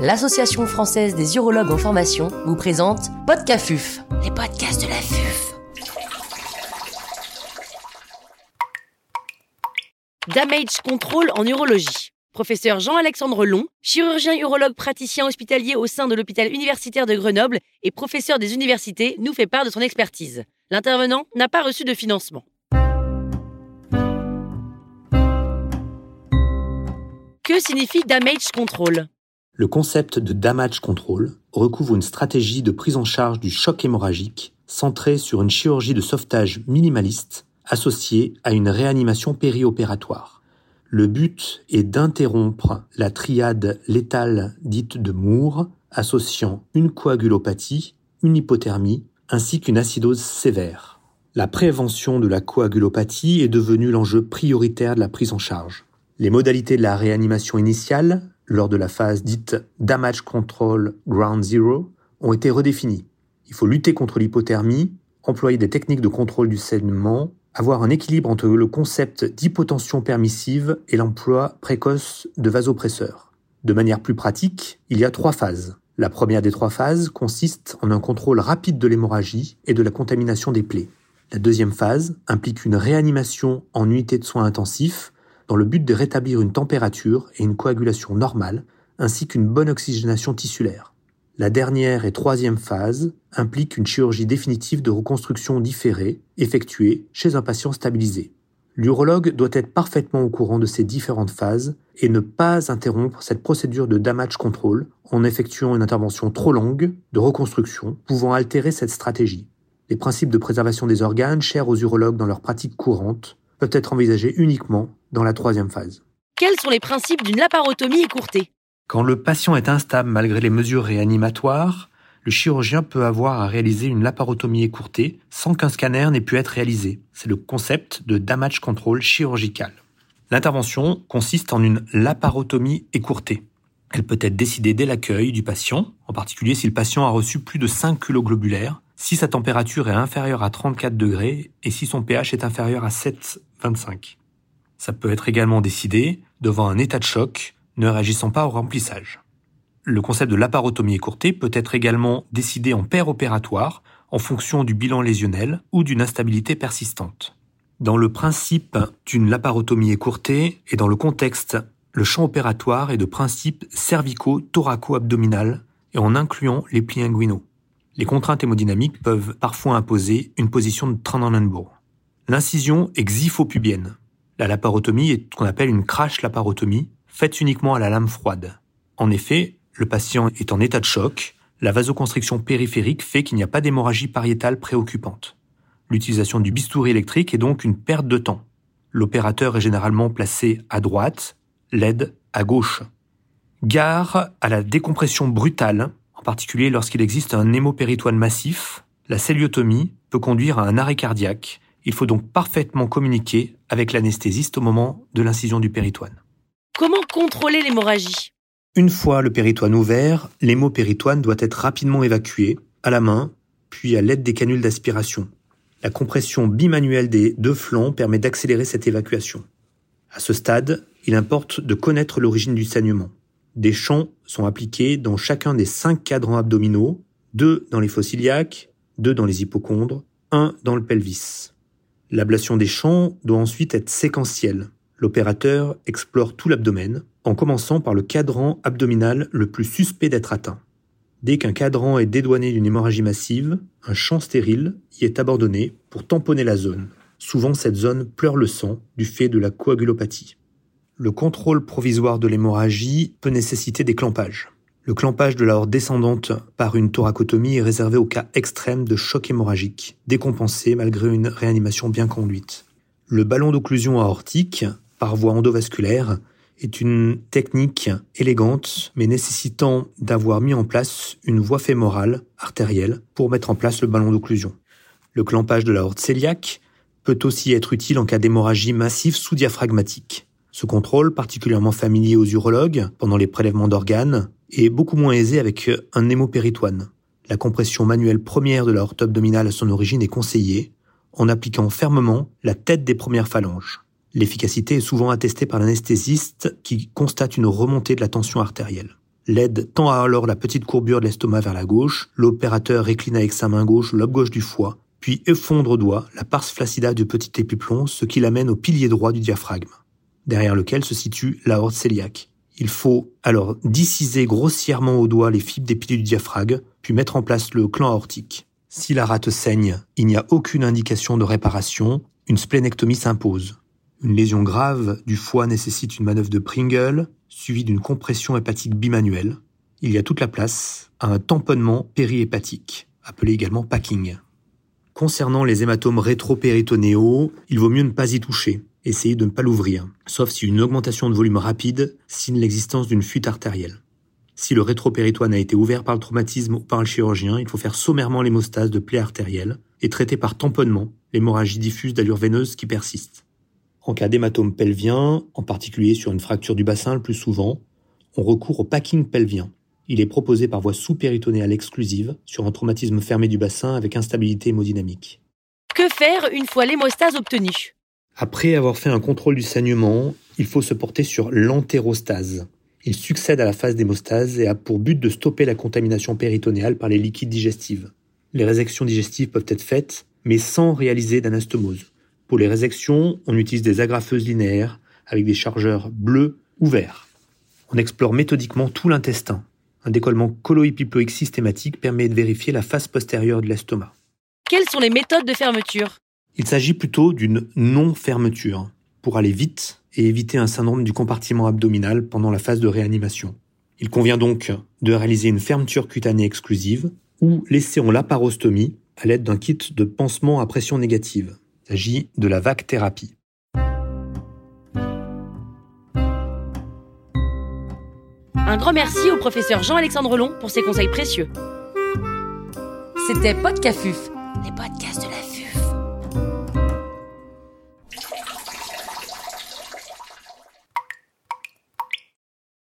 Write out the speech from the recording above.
l'Association française des urologues en formation vous présente Podcafuf, les podcasts de la FUF. Damage Control en urologie. Professeur Jean-Alexandre Long, chirurgien urologue praticien hospitalier au sein de l'hôpital universitaire de Grenoble et professeur des universités, nous fait part de son expertise. L'intervenant n'a pas reçu de financement. Que signifie Damage Control Le concept de damage control recouvre une stratégie de prise en charge du choc hémorragique centrée sur une chirurgie de sauvetage minimaliste associée à une réanimation périopératoire. Le but est d'interrompre la triade létale dite de Moore, associant une coagulopathie, une hypothermie ainsi qu'une acidose sévère. La prévention de la coagulopathie est devenue l'enjeu prioritaire de la prise en charge. Les modalités de la réanimation initiale, lors de la phase dite Damage Control Ground Zero, ont été redéfinies. Il faut lutter contre l'hypothermie, employer des techniques de contrôle du saignement, avoir un équilibre entre le concept d'hypotension permissive et l'emploi précoce de vasopresseurs. De manière plus pratique, il y a trois phases. La première des trois phases consiste en un contrôle rapide de l'hémorragie et de la contamination des plaies. La deuxième phase implique une réanimation en unité de soins intensifs dans le but de rétablir une température et une coagulation normale, ainsi qu'une bonne oxygénation tissulaire. La dernière et troisième phase implique une chirurgie définitive de reconstruction différée, effectuée chez un patient stabilisé. L'urologue doit être parfaitement au courant de ces différentes phases et ne pas interrompre cette procédure de damage control en effectuant une intervention trop longue de reconstruction pouvant altérer cette stratégie. Les principes de préservation des organes, chers aux urologues dans leur pratique courante, peuvent être envisagés uniquement dans la troisième phase. Quels sont les principes d'une laparotomie écourtée? Quand le patient est instable malgré les mesures réanimatoires, le chirurgien peut avoir à réaliser une laparotomie écourtée sans qu'un scanner n'ait pu être réalisé. C'est le concept de damage control chirurgical. L'intervention consiste en une laparotomie écourtée. Elle peut être décidée dès l'accueil du patient, en particulier si le patient a reçu plus de 5 kg globulaires, si sa température est inférieure à 34 degrés et si son pH est inférieur à 7,25. Ça peut être également décidé devant un état de choc ne réagissant pas au remplissage. Le concept de laparotomie écourtée peut être également décidé en paire opératoire en fonction du bilan lésionnel ou d'une instabilité persistante. Dans le principe d'une laparotomie écourtée et dans le contexte, le champ opératoire est de principe cervico-thoraco-abdominal et en incluant les plis inguinaux. Les contraintes hémodynamiques peuvent parfois imposer une position de Trendelenburg. L'incision est xiphopubienne. La laparotomie est ce qu'on appelle une crash laparotomie, faite uniquement à la lame froide. En effet, le patient est en état de choc, la vasoconstriction périphérique fait qu'il n'y a pas d'hémorragie pariétale préoccupante. L'utilisation du bistouri électrique est donc une perte de temps. L'opérateur est généralement placé à droite, l'aide à gauche. Gare à la décompression brutale, en particulier lorsqu'il existe un hémopéritoine massif, la celliotomie peut conduire à un arrêt cardiaque il faut donc parfaitement communiquer avec l'anesthésiste au moment de l'incision du péritoine. Comment contrôler l'hémorragie? Une fois le péritoine ouvert, l'hémopéritoine doit être rapidement évacué, à la main, puis à l'aide des canules d'aspiration. La compression bimanuelle des deux flancs permet d'accélérer cette évacuation. À ce stade, il importe de connaître l'origine du saignement. Des champs sont appliqués dans chacun des cinq cadrans abdominaux, deux dans les fossiliaques, iliaques, deux dans les hypochondres, un dans le pelvis. L'ablation des champs doit ensuite être séquentielle. L'opérateur explore tout l'abdomen, en commençant par le cadran abdominal le plus suspect d'être atteint. Dès qu'un cadran est dédouané d'une hémorragie massive, un champ stérile y est abandonné pour tamponner la zone. Souvent cette zone pleure le sang du fait de la coagulopathie. Le contrôle provisoire de l'hémorragie peut nécessiter des clampages. Le clampage de la descendante par une thoracotomie est réservé aux cas extrêmes de choc hémorragique, décompensé malgré une réanimation bien conduite. Le ballon d'occlusion aortique, par voie endovasculaire, est une technique élégante mais nécessitant d'avoir mis en place une voie fémorale artérielle pour mettre en place le ballon d'occlusion. Le clampage de la l'aorte cœliaque peut aussi être utile en cas d'hémorragie massive sous-diaphragmatique. Ce contrôle, particulièrement familier aux urologues pendant les prélèvements d'organes, est beaucoup moins aisé avec un hémopéritoine. La compression manuelle première de la horte abdominale à son origine est conseillée en appliquant fermement la tête des premières phalanges. L'efficacité est souvent attestée par l'anesthésiste qui constate une remontée de la tension artérielle. L'aide tend alors la petite courbure de l'estomac vers la gauche, l'opérateur récline avec sa main gauche le lobe gauche du foie, puis effondre au doigt la pars flaccida du petit épiplomb, ce qui l'amène au pilier droit du diaphragme, derrière lequel se situe l'aorte cœliaque. Il faut alors dissiser grossièrement au doigt les fibres des piliers du diaphragme, puis mettre en place le clan aortique. Si la rate saigne, il n'y a aucune indication de réparation, une splénectomie s'impose. Une lésion grave du foie nécessite une manœuvre de Pringle, suivie d'une compression hépatique bimanuelle. Il y a toute la place à un tamponnement périhépatique, appelé également packing. Concernant les hématomes rétropéritonéaux, il vaut mieux ne pas y toucher. Essayez de ne pas l'ouvrir, sauf si une augmentation de volume rapide signe l'existence d'une fuite artérielle. Si le rétropéritoine a été ouvert par le traumatisme ou par le chirurgien, il faut faire sommairement l'hémostase de plaie artérielle et traiter par tamponnement l'hémorragie diffuse d'allure veineuse qui persiste. En cas d'hématome pelvien, en particulier sur une fracture du bassin le plus souvent, on recourt au packing pelvien. Il est proposé par voie sous-péritonéale exclusive sur un traumatisme fermé du bassin avec instabilité hémodynamique. Que faire une fois l'hémostase obtenue? Après avoir fait un contrôle du saignement, il faut se porter sur l'entérostase. Il succède à la phase d'hémostase et a pour but de stopper la contamination péritonéale par les liquides digestifs. Les résections digestives peuvent être faites, mais sans réaliser d'anastomose. Pour les résections, on utilise des agrafeuses linéaires avec des chargeurs bleus ou verts. On explore méthodiquement tout l'intestin. Un décollement colo-épiploïque systématique permet de vérifier la face postérieure de l'estomac. Quelles sont les méthodes de fermeture? Il s'agit plutôt d'une non-fermeture, pour aller vite et éviter un syndrome du compartiment abdominal pendant la phase de réanimation. Il convient donc de réaliser une fermeture cutanée exclusive ou laisser en laparostomie à l'aide d'un kit de pansement à pression négative. Il s'agit de la vac thérapie. Un grand merci au professeur Jean-Alexandre Long pour ses conseils précieux. C'était Podcafuf, les podcasts de